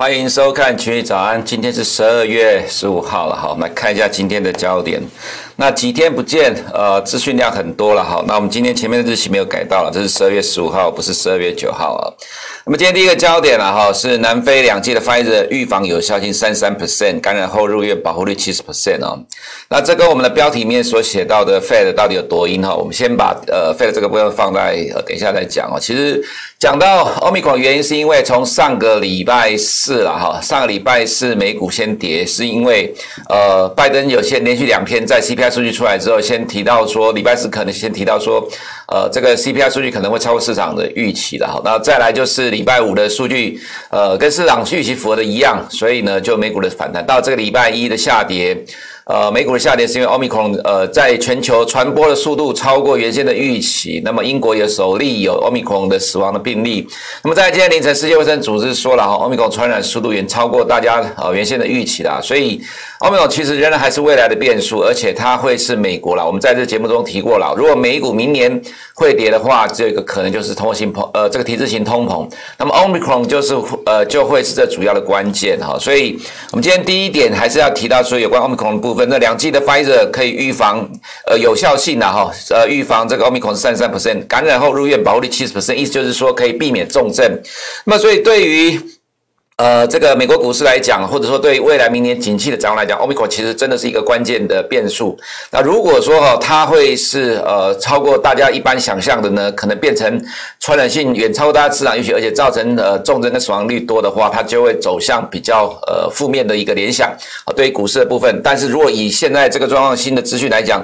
欢迎收看群益早安，今天是十二月十五号了，好，我们来看一下今天的焦点。那几天不见，呃，资讯量很多了，好，那我们今天前面的日期没有改到了，这是十二月十五号，不是十二月九号啊。那么今天第一个焦点了哈，是南非两剂的 Pfizer 预防有效性三十三 percent，感染后入院保护率七十 percent 哦。那这跟我们的标题面所写到的 Fed 到底有多阴哈？我们先把呃 Fed 这个部分放在呃等一下再讲哦。其实讲到 Omicron 原因是因为从上个礼拜四了哈，上个礼拜四美股先跌，是因为呃拜登有些连续两天在 CPI 数据出来之后，先提到说礼拜四可能先提到说，呃，这个 CPI 数据可能会超过市场的预期的哈。那再来就是礼拜五的数据，呃，跟市场预期符合的一样，所以呢，就美股的反弹。到这个礼拜一的下跌。呃，美股的下跌是因为奥密克戎呃在全球传播的速度超过原先的预期。那么英国也首例有奥密克戎的死亡的病例。那么在今天凌晨，世界卫生组织说了哈奥密克戎传染速度远超过大家呃原先的预期啦。所以 Omicron 其实仍然还是未来的变数，而且它会是美国啦。我们在这节目中提过了，如果美股明年会跌的话，这个可能就是通性膨呃这个体制型通膨。那么 Omicron 就是呃就会是这主要的关键哈。所以我们今天第一点还是要提到说有关 Omicron 的部分。那两剂的 Pfizer 可以预防，呃，有效性的哈，呃，预防这个 Omicron 三十三 percent，感染后入院保护率七十 percent，意思就是说可以避免重症。那么，所以对于呃，这个美国股市来讲，或者说对未来明年景气的展望来讲，Omicron 其实真的是一个关键的变数。那如果说哈，它会是呃超过大家一般想象的呢，可能变成传染性远超过大家市场预期，而且造成呃重症跟死亡率多的话，它就会走向比较呃负面的一个联想啊，对于股市的部分。但是如果以现在这个状况新的资讯来讲，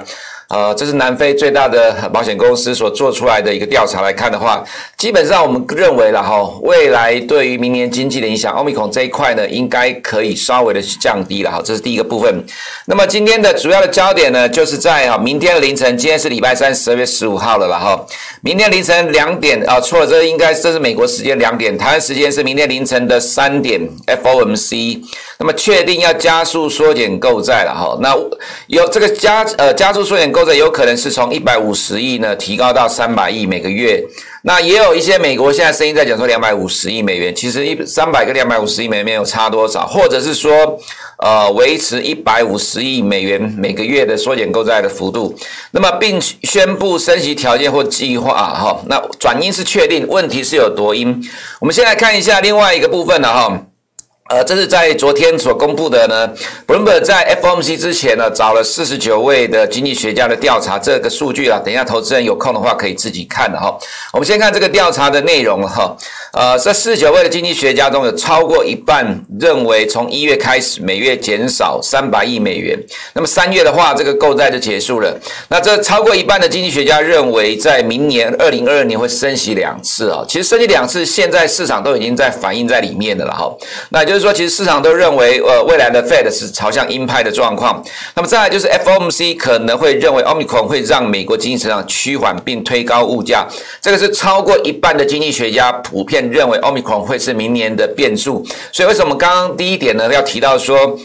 呃，这是南非最大的保险公司所做出来的一个调查来看的话，基本上我们认为了哈，未来对于明年经济的影响，Omicron 这一块呢，应该可以稍微的降低了哈，这是第一个部分。那么今天的主要的焦点呢，就是在哈明天的凌晨，今天是礼拜三，十二月十五号了了哈，明天凌晨两点啊，错了，这应该这是美国时间两点，台湾时间是明天凌晨的三点，FOMC，那么确定要加速缩减购债了哈，那有这个加呃加速缩减。或者有可能是从一百五十亿呢提高到三百亿每个月，那也有一些美国现在声音在讲说两百五十亿美元，其实一三百跟两百五十亿美元没有差多少，或者是说呃维持一百五十亿美元每个月的缩减购债的幅度，那么并宣布升息条件或计划哈，那转因是确定，问题是有多因？我们先来看一下另外一个部分的哈。呃，这是在昨天所公布的呢。Bloomberg 在 FOMC 之前呢，找了四十九位的经济学家的调查，这个数据啊，等一下投资人有空的话可以自己看的哈。我们先看这个调查的内容哈。呃，这四十九位的经济学家中有超过一半认为，从一月开始每月减少三百亿美元，那么三月的话，这个购债就结束了。那这超过一半的经济学家认为，在明年二零二二年会升息两次啊。其实升息两次，现在市场都已经在反映在里面的了哈。那也就是说，其实市场都认为，呃，未来的 Fed 是朝向鹰派的状况。那么再来就是 FOMC 可能会认为 Omicon 会让美国经济成长趋缓并推高物价，这个是超过一半的经济学家普遍。认为欧米康会是明年的变数，所以为什么刚刚第一点呢，要提到说，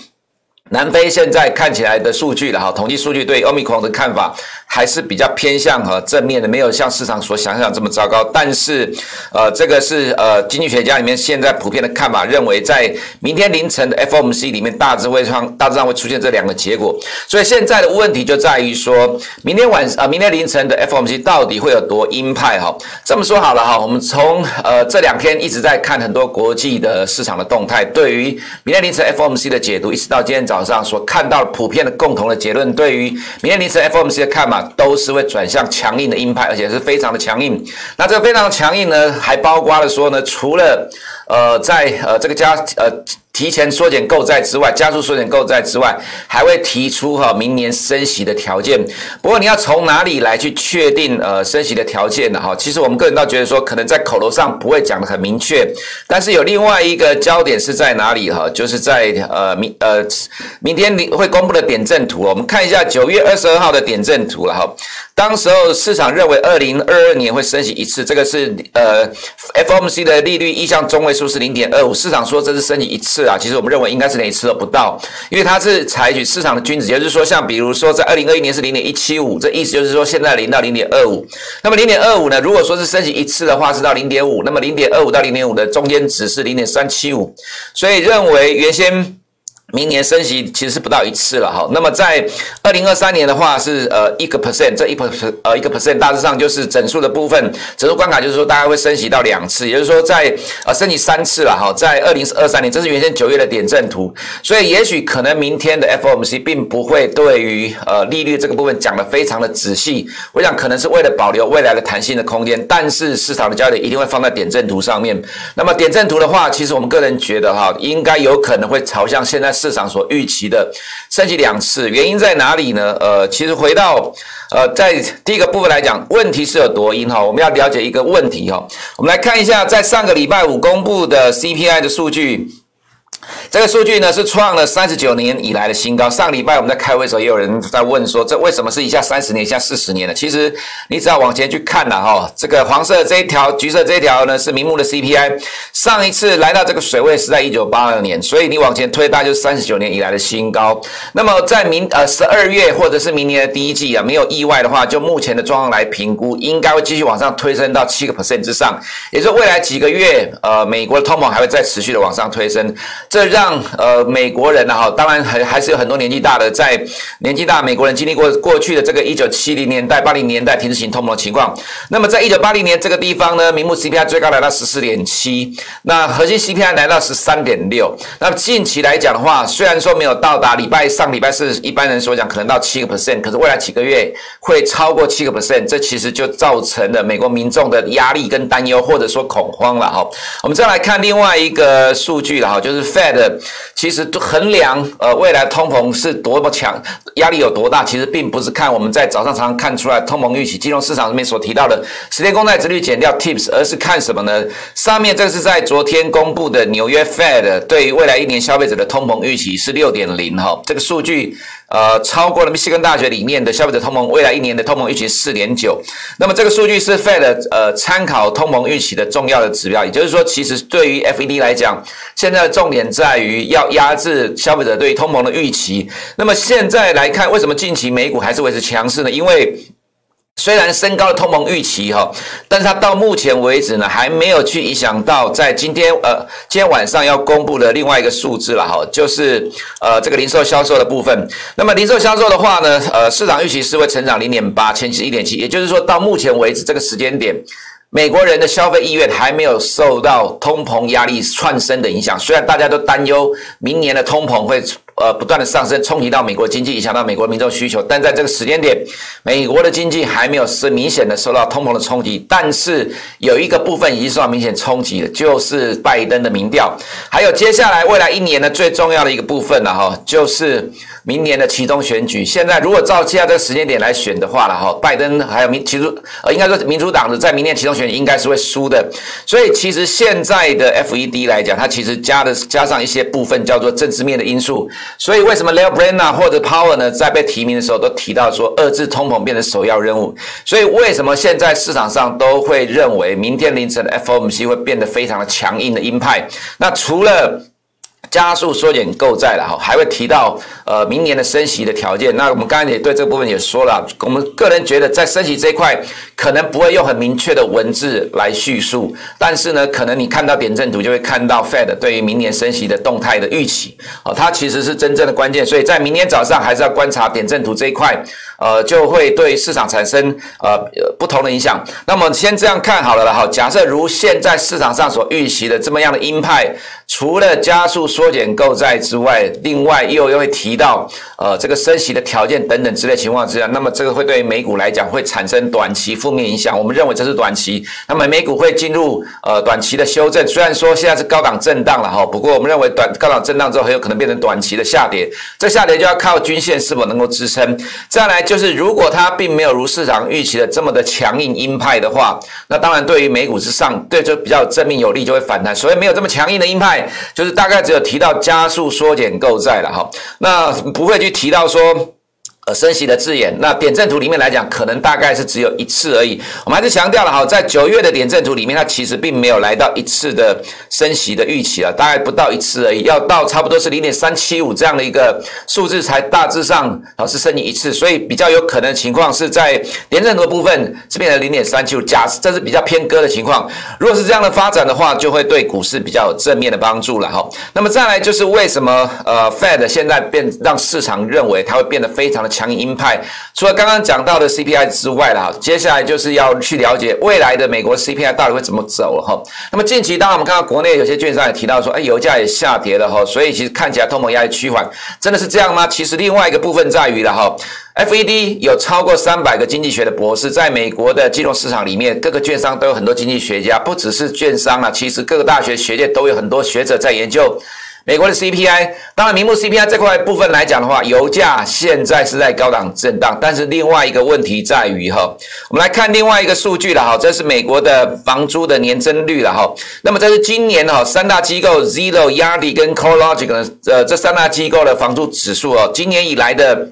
南非现在看起来的数据了哈，统计数据对 Omicron 的看法。还是比较偏向和正面的，没有像市场所想象这么糟糕。但是，呃，这个是呃经济学家里面现在普遍的看法，认为在明天凌晨的 FOMC 里面大致会上大致上会出现这两个结果。所以现在的问题就在于说，明天晚啊、呃，明天凌晨的 FOMC 到底会有多鹰派哈？这么说好了哈，我们从呃这两天一直在看很多国际的市场的动态，对于明天凌晨 FOMC 的解读，一直到今天早上所看到的普遍的共同的结论，对于明天凌晨 FOMC 的看嘛。都是会转向强硬的鹰派，而且是非常的强硬。那这个非常强硬呢，还包括了说呢，除了呃在呃这个加呃提前缩减购债之外，加速缩减购债之外，还会提出哈明年升息的条件。不过你要从哪里来去确定呃升息的条件呢？哈，其实我们个人倒觉得说，可能在口头上不会讲的很明确，但是有另外一个焦点是在哪里哈？就是在呃明呃明天你会公布的点阵图，我们看一下九月二十二号的点阵图了哈。当时候市场认为二零二二年会升息一次，这个是呃 FOMC 的利率意向中位数是零点二五，市场说这是升息一次啊，其实我们认为应该是连一次都不到，因为它是采取市场的均值，也就是说像比如说在二零二一年是零点一七五，这意思就是说现在零到零点二五，那么零点二五呢，如果说是升级一次的话是到零点五，那么零点二五到零点五的中间值是零点三七五，所以认为原先。明年升息其实是不到一次了哈，那么在二零二三年的话是呃一个 percent，这一 percent 呃一个 percent 大致上就是整数的部分，整数关卡就是说大概会升息到两次，也就是说在呃升息三次了哈，在二零二三年，这是原先九月的点阵图，所以也许可能明天的 FOMC 并不会对于呃利率这个部分讲得非常的仔细，我想可能是为了保留未来的弹性的空间，但是市场的焦点一定会放在点阵图上面。那么点阵图的话，其实我们个人觉得哈，应该有可能会朝向现在。市场所预期的升级两次，原因在哪里呢？呃，其实回到呃，在第一个部分来讲，问题是有多因哈，我们要了解一个问题哈。我们来看一下，在上个礼拜五公布的 CPI 的数据。这个数据呢是创了三十九年以来的新高。上礼拜我们在开会的时候，也有人在问说，这为什么是一下三十年，一下四十年呢？其实你只要往前去看了哈，这个黄色这一条，橘色这一条呢是名目的 CPI，上一次来到这个水位是在一九八二年，所以你往前推，大概就是三十九年以来的新高。那么在明呃十二月或者是明年的第一季啊，没有意外的话，就目前的状况来评估，应该会继续往上推升到七个 percent 之上，也就是未来几个月，呃，美国的通膨还会再持续的往上推升。这让呃美国人呢哈，当然还还是有很多年纪大的，在年纪大美国人经历过过去的这个一九七零年代、八零年代停滞型通膨的情况。那么在一九八零年这个地方呢，名目 CPI 最高来到十四点七，那核心 CPI 来到十三点六。那近期来讲的话，虽然说没有到达礼拜上礼拜四一般人所讲可能到七个 percent，可是未来几个月会超过七个 percent，这其实就造成了美国民众的压力跟担忧，或者说恐慌了哈。我们再来看另外一个数据了哈，就是 Fed。其实衡量呃未来通膨是多么强，压力有多大，其实并不是看我们在早上常常看出来通膨预期，金融市场里面所提到的十年公债殖率减掉 TIPS，而是看什么呢？上面这是在昨天公布的纽约 Fed 对于未来一年消费者的通膨预期是六点零哈，这个数据。呃，超过了密西根大学里面的消费者通膨未来一年的通膨预期四点九，那么这个数据是 Fed 呃参考通膨预期的重要的指标，也就是说，其实对于 FED 来讲，现在的重点在于要压制消费者对于通膨的预期。那么现在来看，为什么近期美股还是维持强势呢？因为虽然升高了通膨预期哈，但是它到目前为止呢，还没有去影响到在今天呃今天晚上要公布的另外一个数字了哈，就是呃这个零售销售的部分。那么零售销售的话呢，呃市场预期是会成长零点八，前期一点七，也就是说到目前为止这个时间点，美国人的消费意愿还没有受到通膨压力窜升的影响。虽然大家都担忧明年的通膨会。呃，不断的上升，冲击到美国经济，影响到美国民众需求。但在这个时间点，美国的经济还没有是明显的受到通膨的冲击。但是有一个部分已经受到明显冲击了，就是拜登的民调。还有接下来未来一年的最重要的一个部分了哈，就是明年的期中选举。现在如果照现在这个时间点来选的话了哈，拜登还有民其实呃，应该说民主党的在明年期中选举应该是会输的。所以其实现在的 FED 来讲，它其实加的加上一些部分叫做政治面的因素。所以，为什么 Lael Brainard 或者 Power 呢，在被提名的时候都提到说，遏制通膨变成首要任务。所以，为什么现在市场上都会认为明天凌晨的 FOMC 会变得非常的强硬的鹰派？那除了加速缩减购债了哈，还会提到呃明年的升息的条件。那我们刚才也对这部分也说了，我们个人觉得在升息这一块可能不会用很明确的文字来叙述，但是呢，可能你看到点阵图就会看到 Fed 对于明年升息的动态的预期，哦，它其实是真正的关键。所以在明天早上还是要观察点阵图这一块，呃，就会对市场产生呃不同的影响。那么先这样看好了了哈，假设如现在市场上所预期的这么样的鹰派。除了加速缩减购债之外，另外又又会提到呃这个升息的条件等等之类情况之下，那么这个会对美股来讲会产生短期负面影响。我们认为这是短期，那么美股会进入呃短期的修正。虽然说现在是高档震荡了哈，不过我们认为短高档震荡之后很有可能变成短期的下跌。这下跌就要靠均线是否能够支撑。再来就是如果它并没有如市场预期的这么的强硬鹰派的话，那当然对于美股之上对就比较正面有利，就会反弹。所以没有这么强硬的鹰派。就是大概只有提到加速缩减购债了哈，那不会去提到说。呃，升息的字眼，那点阵图里面来讲，可能大概是只有一次而已。我们还是强调了哈，在九月的点阵图里面，它其实并没有来到一次的升息的预期了，大概不到一次而已，要到差不多是零点三七五这样的一个数字才大致上啊是升息一次，所以比较有可能的情况是在点阵图部分是变成零点三七五，假这是比较偏鸽的情况。如果是这样的发展的话，就会对股市比较有正面的帮助了哈。那么再来就是为什么呃 Fed 现在变让市场认为它会变得非常的。强硬鹰派，除了刚刚讲到的 CPI 之外啦，接下来就是要去了解未来的美国 CPI 到底会怎么走了哈。那么近期，当然我们看到国内有些券商也提到说，哎，油价也下跌了哈，所以其实看起来通膨压力趋缓，真的是这样吗？其实另外一个部分在于了哈，FED 有超过三百个经济学的博士，在美国的金融市场里面，各个券商都有很多经济学家，不只是券商啊，其实各个大学学界都有很多学者在研究。美国的 CPI，当然，名目 CPI 这块部分来讲的话，油价现在是在高档震荡。但是另外一个问题在于哈，我们来看另外一个数据了哈，这是美国的房租的年增率了哈。那么这是今年哈三大机构 Zero、Yardi 跟 CoreLogic 呃这三大机构的房租指数哦，今年以来的。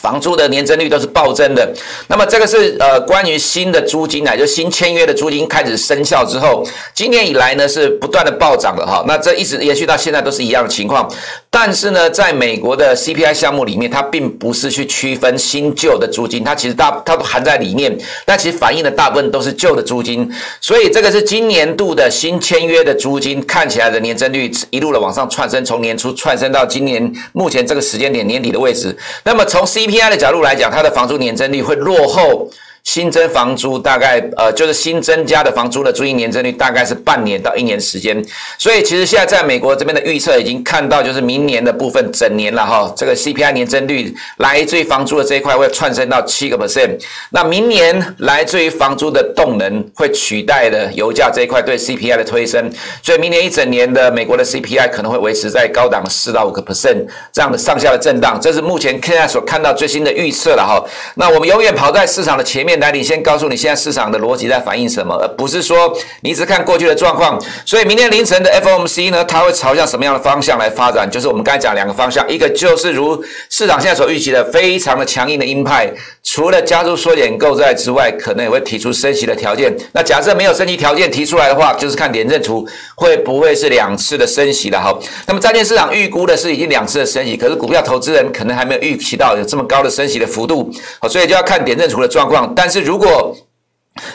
房租的年增率都是暴增的，那么这个是呃关于新的租金啊，就新签约的租金开始生效之后，今年以来呢是不断的暴涨的哈，那这一直延续到现在都是一样的情况。但是呢，在美国的 CPI 项目里面，它并不是去区分新旧的租金，它其实大它都含在里面，但其实反映的大部分都是旧的租金，所以这个是今年度的新签约的租金看起来的年增率一路的往上窜升，从年初窜升到今年目前这个时间点年底的位置。那么从 CPI 的角度来讲，它的房租年增率会落后。新增房租大概呃，就是新增加的房租的租金年增率大概是半年到一年时间，所以其实现在在美国这边的预测已经看到，就是明年的部分整年了哈，这个 CPI 年增率来自于房租的这一块会窜升到七个 percent，那明年来自于房租的动能会取代的油价这一块对 CPI 的推升，所以明年一整年的美国的 CPI 可能会维持在高档四到五个 percent 这样的上下的震荡，这是目前现在所看到最新的预测了哈。那我们永远跑在市场的前面。来，你先告诉你现在市场的逻辑在反映什么，而不是说你只看过去的状况。所以明天凌晨的 FOMC 呢，它会朝向什么样的方向来发展？就是我们刚才讲两个方向，一个就是如市场现在所预期的，非常的强硬的鹰派，除了加速缩减购债之外，可能也会提出升息的条件。那假设没有升息条件提出来的话，就是看点阵图会不会是两次的升息了。好，那么债券市场预估的是已经两次的升息，可是股票投资人可能还没有预期到有这么高的升息的幅度。好，所以就要看点阵图的状况，但。是如果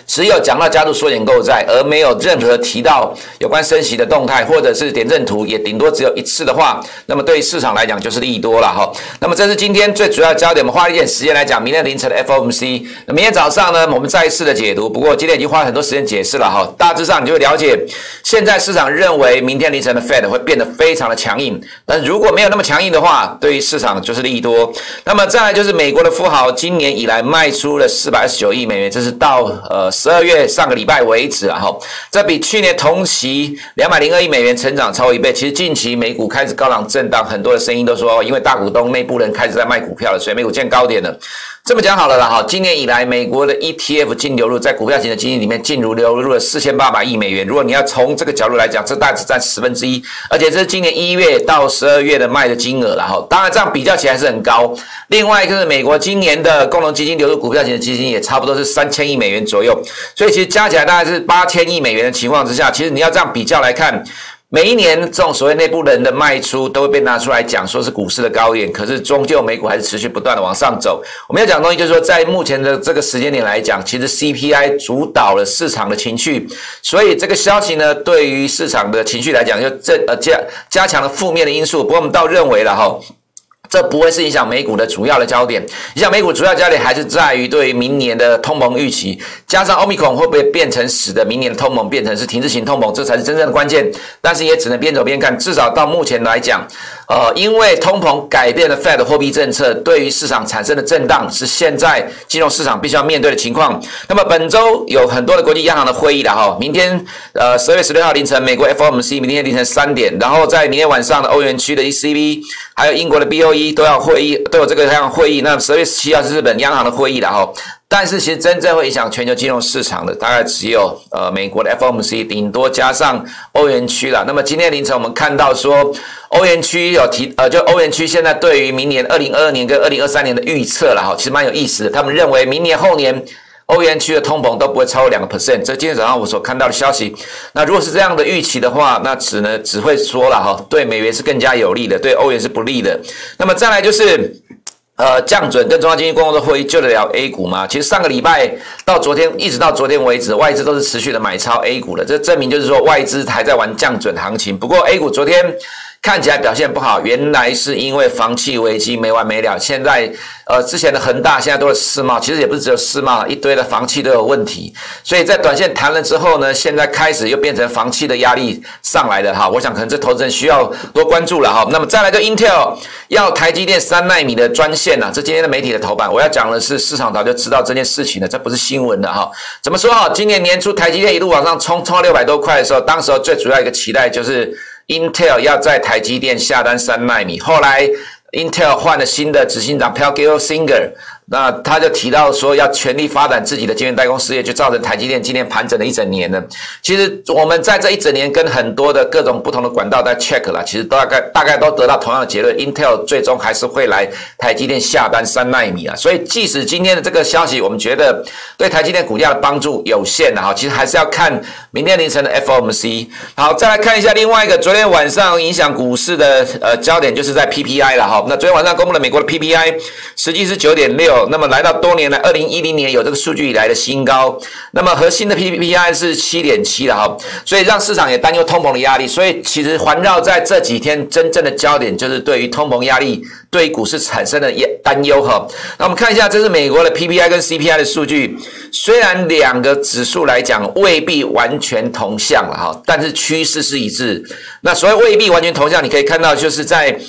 只有讲到加速缩减购债，而没有任何提到有关升息的动态，或者是点阵图也顶多只有一次的话，那么对于市场来讲就是利多了哈。那么这是今天最主要焦点，我们花一点时间来讲明天凌晨的 FOMC。那明天早上呢，我们再一次的解读。不过今天已经花了很多时间解释了哈，大致上你就会了解，现在市场认为明天凌晨的 Fed 会变得非常的强硬，但如果没有那么强硬的话，对于市场就是利多。那么再来就是美国的富豪今年以来卖出了四百二十九亿美元，这是到。呃，十二月上个礼拜为止啊，哈，这比去年同期两百零二亿美元成长超过一倍。其实近期美股开始高浪震荡，很多的声音都说，因为大股东内部人开始在卖股票了，所以美股见高点了。这么讲好了啦，哈，今年以来美国的 ETF 净流入在股票型的基金里面净流流入了四千八百亿美元。如果你要从这个角度来讲，这大致占十分之一，而且这是今年一月到十二月的卖的金额了，哈。当然这样比较起来是很高。另外一个是美国今年的共同基金流入股票型的基金也差不多是三千亿美元左右，所以其实加起来大概是八千亿美元的情况之下，其实你要这样比较来看。每一年这种所谓内部人的卖出都会被拿出来讲，说是股市的高点，可是终究美股还是持续不断的往上走。我们要讲的东西就是说，在目前的这个时间点来讲，其实 CPI 主导了市场的情绪，所以这个消息呢，对于市场的情绪来讲，就这呃加加强了负面的因素。不过我们倒认为了哈。这不会是影响美股的主要的焦点，影响美股主要焦点还是在于对于明年的通膨预期，加上欧米孔会不会变成使得明年的通膨变成是停滞型通膨，这才是真正的关键。但是也只能边走边看，至少到目前来讲，呃，因为通膨改变了 Fed 货币政策，对于市场产生的震荡是现在金融市场必须要面对的情况。那么本周有很多的国际央行的会议了哈，明天呃十二月十六号凌晨美国 FOMC，明天凌晨三点，然后在明天晚上的欧元区的 ECB，还有英国的 BOE。都要会议，都有这个样会议。那十月十七号是日本央行的会议了哈。但是其实真正会影响全球金融市场的，大概只有呃美国的 FOMC，顶多加上欧元区了。那么今天凌晨我们看到说，欧元区有提呃，就欧元区现在对于明年二零二二年跟二零二三年的预测了哈，其实蛮有意思的。他们认为明年后年。欧元区的通膨都不会超过两个 percent，这今天早上我所看到的消息。那如果是这样的预期的话，那只能只会说了哈，对美元是更加有利的，对欧元是不利的。那么再来就是，呃，降准跟中央经济工作会议救得了 A 股吗？其实上个礼拜到昨天，一直到昨天为止，外资都是持续的买超 A 股的，这证明就是说外资还在玩降准行情。不过 A 股昨天。看起来表现不好，原来是因为房企危机没完没了。现在，呃，之前的恒大现在都是世贸，其实也不是只有世贸，一堆的房企都有问题。所以在短线谈了之后呢，现在开始又变成房企的压力上来了哈。我想可能这投资人需要多关注了哈。那么再来个 Intel 要台积电三奈米的专线呐，这今天的媒体的头版，我要讲的是市场早就知道这件事情了，这不是新闻的哈。怎么说哈？今年年初台积电一路往上冲，冲到六百多块的时候，当时候最主要一个期待就是。Intel 要在台积电下单三纳米，后来 Intel 换了新的执行长 p e l g i l Singer，。那他就提到说，要全力发展自己的晶圆代工事业，就造成台积电今天盘整了一整年了。其实我们在这一整年跟很多的各种不同的管道在 check 了，其实大概大概都得到同样的结论，Intel 最终还是会来台积电下单三纳米啊。所以即使今天的这个消息，我们觉得对台积电股价的帮助有限的哈，其实还是要看明天凌晨的 FOMC。好，再来看一下另外一个昨天晚上影响股市的呃焦点，就是在 PPI 了哈。那昨天晚上公布了美国的 PPI，实际是九点六。那么来到多年来，二零一零年有这个数据以来的新高。那么核心的 PPI 是七点七了哈，所以让市场也担忧通膨的压力。所以其实环绕在这几天，真正的焦点就是对于通膨压力对股市产生的担忧哈。那我们看一下，这是美国的 PPI 跟 CPI 的数据，虽然两个指数来讲未必完全同向了哈，但是趋势是一致。那所谓未必完全同向，你可以看到就是在。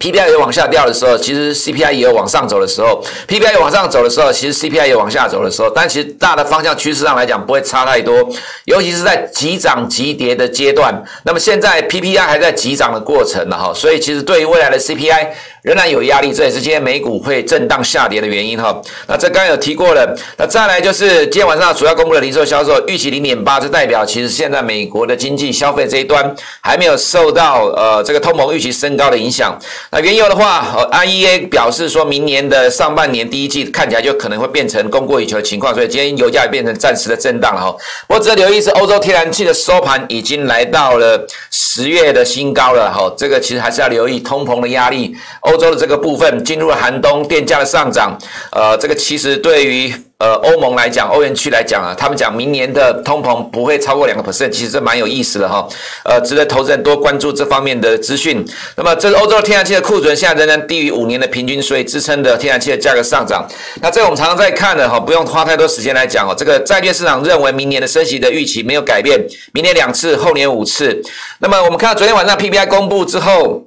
PPI 有往下掉的时候，其实 CPI 也有往上走的时候；PPI 有往上走的时候，其实 CPI 也有往下走的时候。但其实大的方向趋势上来讲，不会差太多，尤其是在急涨急跌的阶段。那么现在 PPI 还在急涨的过程了哈，所以其实对于未来的 CPI。仍然有压力，这也是今天美股会震荡下跌的原因哈。那这刚刚有提过了，那再来就是今天晚上主要公布的零售销售预期零点八，这代表其实现在美国的经济消费这一端还没有受到呃这个通膨预期升高的影响。那原油的话，IEA 表示说明年的上半年第一季看起来就可能会变成供过于求的情况，所以今天油价也变成暂时的震荡了哈。我值得留意是欧洲天然气的收盘已经来到了十月的新高了哈，这个其实还是要留意通膨的压力。欧洲的这个部分进入了寒冬，电价的上涨，呃，这个其实对于呃欧盟来讲，欧元区来讲啊，他们讲明年的通膨不会超过两个 percent，其实这蛮有意思的哈，呃，值得投资人多关注这方面的资讯。那么，这是欧洲天然气的库存现在仍然低于五年的平均，所以支撑的天然气的价格上涨。那这我们常常在看的哈，不用花太多时间来讲哦。这个债券市场认为明年的升息的预期没有改变，明年两次，后年五次。那么我们看到昨天晚上 PPI 公布之后。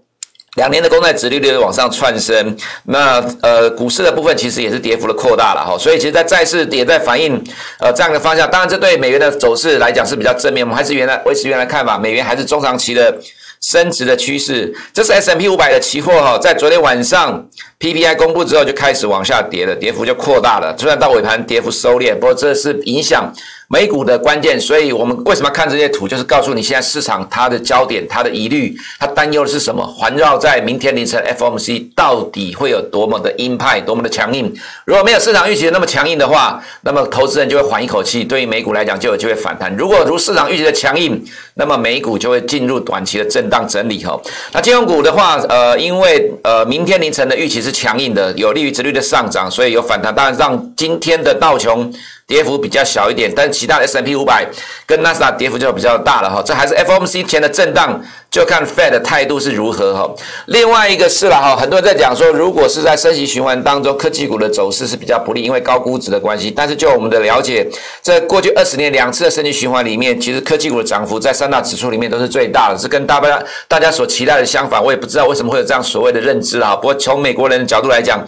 两年的公债殖利率往上窜升，那呃股市的部分其实也是跌幅的扩大了哈，所以其实，在债市也在反映呃这样的方向。当然，这对美元的走势来讲是比较正面，我们还是原来维持原来看法，美元还是中长期的升值的趋势。这是 S M P 五百的期货哈，在昨天晚上 PPI 公布之后就开始往下跌了，跌幅就扩大了，虽然到尾盘跌幅收敛，不过这是影响。美股的关键，所以我们为什么看这些图？就是告诉你现在市场它的焦点、它的疑虑、它担忧的是什么？环绕在明天凌晨 FOMC 到底会有多么的鹰派、多么的强硬？如果没有市场预期的那么强硬的话，那么投资人就会缓一口气，对于美股来讲就有机会反弹。如果如市场预期的强硬，那么美股就会进入短期的震荡整理。哈，那金融股的话，呃，因为呃明天凌晨的预期是强硬的，有利于殖率的上涨，所以有反弹。当然，让今天的道琼。跌幅比较小一点，但其他的 S&P 五百跟纳斯达跌幅就比较大了哈。这还是 FOMC 前的震荡，就看 Fed 的态度是如何哈。另外一个是了哈，很多人在讲说，如果是在升息循环当中，科技股的走势是比较不利，因为高估值的关系。但是就我们的了解，在过去二十年两次的升息循环里面，其实科技股的涨幅在三大指数里面都是最大的，是跟大家大家所期待的相反。我也不知道为什么会有这样所谓的认知哈。不过从美国人的角度来讲，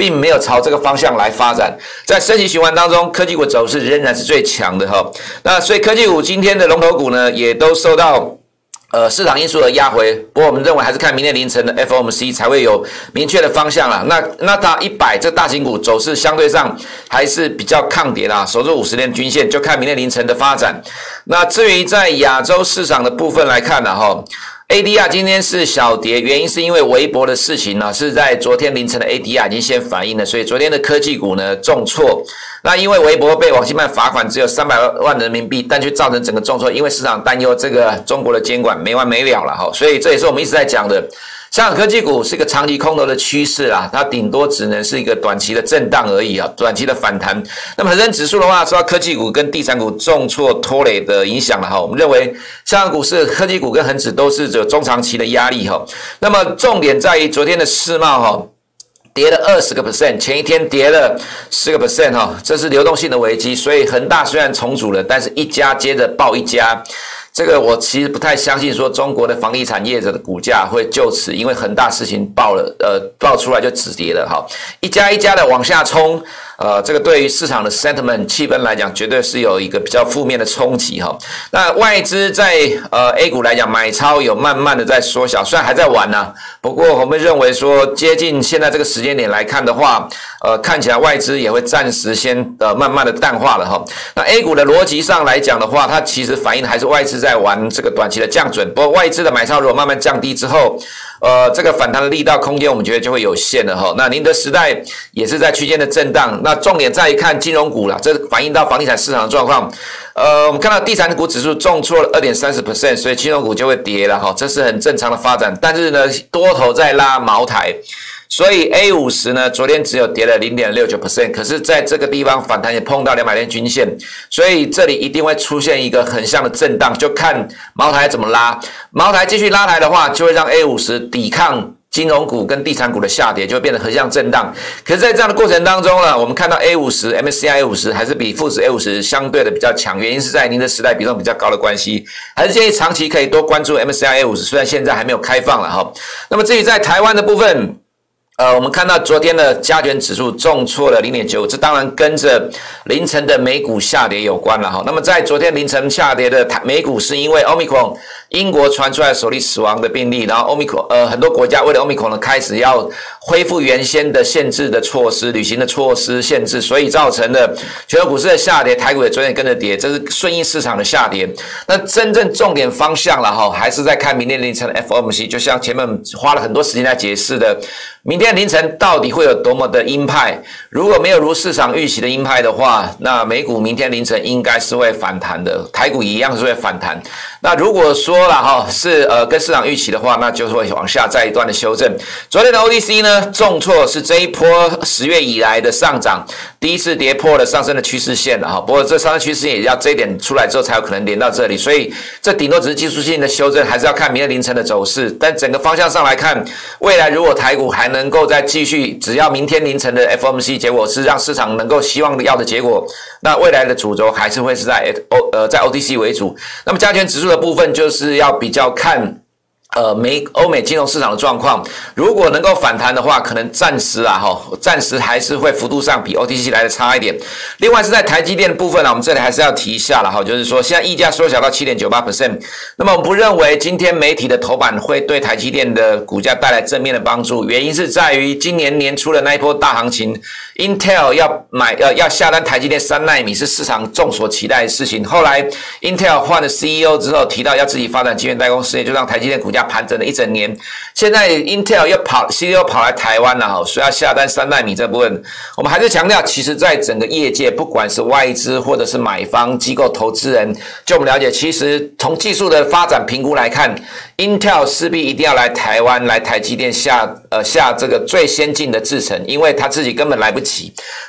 并没有朝这个方向来发展，在升级循环当中，科技股走势仍然是最强的哈。那所以科技股今天的龙头股呢，也都受到呃市场因素的压回。不过我们认为还是看明天凌晨的 FOMC 才会有明确的方向啦。那那它一百这大型股走势相对上还是比较抗跌啦，守住五十年均线，就看明天凌晨的发展。那至于在亚洲市场的部分来看呢，哈。ADR 今天是小跌，原因是因为微博的事情呢，是在昨天凌晨的 ADR 已经先反应了，所以昨天的科技股呢重挫。那因为微博被网信办罚款只有三百万人民币，但却造成整个重挫，因为市场担忧这个中国的监管没完没了了哈，所以这也是我们一直在讲的。香港科技股是一个长期空头的趋势啊，它顶多只能是一个短期的震荡而已啊，短期的反弹。那么恒生指数的话，受到科技股跟地产股重挫拖累的影响了哈，我们认为香港股市科技股跟恒指都是有中长期的压力哈。那么重点在于昨天的世贸哈，跌了二十个 percent，前一天跌了十个 percent 哈，这是流动性的危机。所以恒大虽然重组了，但是一家接着爆一家。这个我其实不太相信，说中国的房地产业者的股价会就此因为很大事情爆了，呃，爆出来就止跌了哈，一家一家的往下冲。呃，这个对于市场的 sentiment 气氛来讲，绝对是有一个比较负面的冲击哈。那外资在呃 A 股来讲，买超有慢慢的在缩小，虽然还在玩呢、不过我们认为说接近现在这个时间点来看的话，呃，看起来外资也会暂时先呃慢慢的淡化了哈。那 A 股的逻辑上来讲的话，它其实反映的还是外资在玩这个短期的降准，不过外资的买超如果慢慢降低之后。呃，这个反弹的力道空间，我们觉得就会有限了哈。那宁德时代也是在区间的震荡。那重点在于看金融股了，这反映到房地产市场的状况。呃，我们看到地产股指数重挫了二点三十 percent，所以金融股就会跌了哈，这是很正常的发展。但是呢，多头在拉茅台。所以 A 五十呢，昨天只有跌了零点六九 percent，可是在这个地方反弹也碰到两百天均线，所以这里一定会出现一个横向的震荡，就看茅台怎么拉。茅台继续拉抬的话，就会让 A 五十抵抗金融股跟地产股的下跌，就会变得横向震荡。可是，在这样的过程当中呢，我们看到 A 五十 MSCI A 五十还是比富时 A 五十相对的比较强，原因是在您的时代比重比较高的关系，还是建议长期可以多关注 MSCI A 五十，虽然现在还没有开放了哈。那么至于在台湾的部分。呃，我们看到昨天的加权指数重挫了零点九五，这当然跟着凌晨的美股下跌有关了哈。那么在昨天凌晨下跌的台美股，是因为 Omicron。英国传出来首例死亡的病例，然后 Omicron 呃很多国家为了 Omicron 呢开始要恢复原先的限制的措施、旅行的措施限制，所以造成了全球股市的下跌，台股也昨天跟着跌，这是顺应市场的下跌。那真正重点方向了哈，还是在看明天凌晨的 FOMC，就像前面花了很多时间来解释的，明天凌晨到底会有多么的鹰派？如果没有如市场预期的鹰派的话，那美股明天凌晨应该是会反弹的，台股一样是会反弹。那如果说了哈，是呃跟市场预期的话，那就是会往下再一段的修正。昨天的 OTC 呢重挫，是这一波十月以来的上涨第一次跌破了上升的趋势线了哈。不过这上升趋势线也要这一点出来之后才有可能连到这里，所以这顶多只是技术性的修正，还是要看明天凌晨的走势。但整个方向上来看，未来如果台股还能够再继续，只要明天凌晨的 FOMC 结果是让市场能够希望的要的结果，那未来的主轴还是会是在 O 呃在 OTC 为主。那么加权指数的部分就是要比较看。呃，美欧美金融市场的状况，如果能够反弹的话，可能暂时啊，哈，暂时还是会幅度上比 OTC 来的差一点。另外是在台积电的部分呢，我们这里还是要提一下了哈，就是说现在溢价缩小到七点九八 percent，那么我们不认为今天媒体的头版会对台积电的股价带来正面的帮助，原因是在于今年年初的那一波大行情，Intel 要买呃要下单台积电三纳米是市场众所期待的事情，后来 Intel 换了 CEO 之后，提到要自己发展晶圆代工事业，就让台积电股价。盘整了一整年，现在 Intel 又跑，CEO 跑来台湾了哈，说要下单三纳米这部分，我们还是强调，其实在整个业界，不管是外资或者是买方机构投资人，就我们了解，其实从技术的发展评估来看，Intel 势必一定要来台湾，来台积电下呃下这个最先进的制程，因为他自己根本来不及。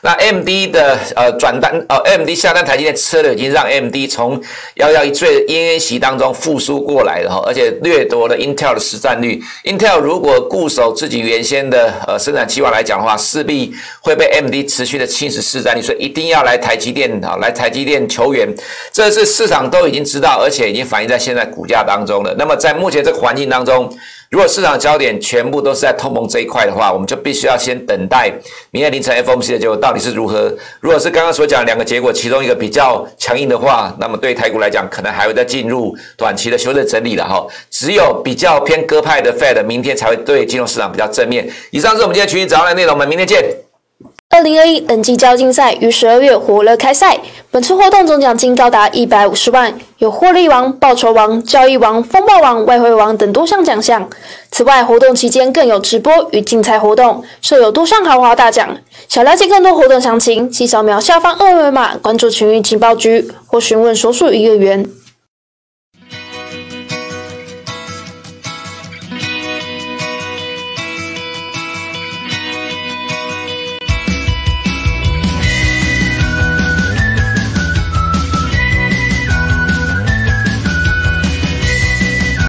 那 MD 的呃转单呃，MD 下单台积电车的已经让 MD 从幺幺一最奄奄息当中复苏过来了哈，而且掠夺了 Intel 的市占率。Intel 如果固守自己原先的呃生产计划来讲的话，势必会被 MD 持续的侵蚀市占率，所以一定要来台积电啊，来台积电求援。这是市场都已经知道，而且已经反映在现在股价当中了。那么在目前这个环境当中，如果市场焦点全部都是在通膨这一块的话，我们就必须要先等待明天凌晨 FOMC 的结果到底是如何。如果是刚刚所讲两个结果，其中一个比较强硬的话，那么对台股来讲，可能还会再进入短期的修正整理了哈。只有比较偏鸽派的 Fed，明天才会对金融市场比较正面。以上是我们今天群益早上的内容，我们明天见。二零二一等级交竞赛于十二月火热开赛，本次活动总奖金高达一百五十万，有获利王、报酬王、交易王、风暴王、外汇王等多项奖项。此外，活动期间更有直播与竞猜活动，设有多项豪华大奖。想了解更多活动详情，请扫描下方二维码关注群益情报局或询问所属营业员。